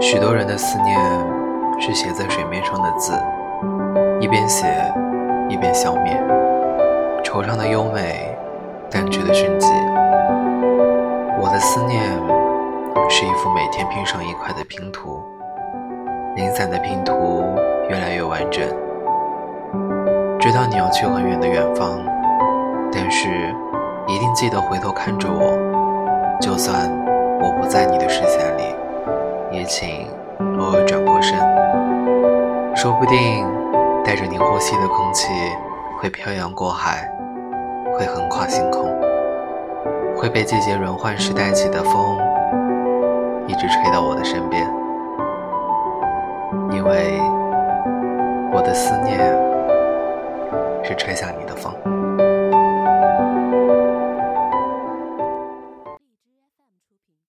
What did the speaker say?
许多人的思念是写在水面上的字，一边写一边消灭，惆怅的优美，淡去的迅疾。我的思念是一幅每天拼上一块的拼图，零散的拼图越来越完整。知道你要去很远的远方，但是一定记得回头看着我，就算我不在你的视线里。也请偶尔转过身，说不定带着你呼吸的空气会漂洋过海，会横跨星空，会被季节轮换时带起的风一直吹到我的身边，因为我的思念是吹向你的风。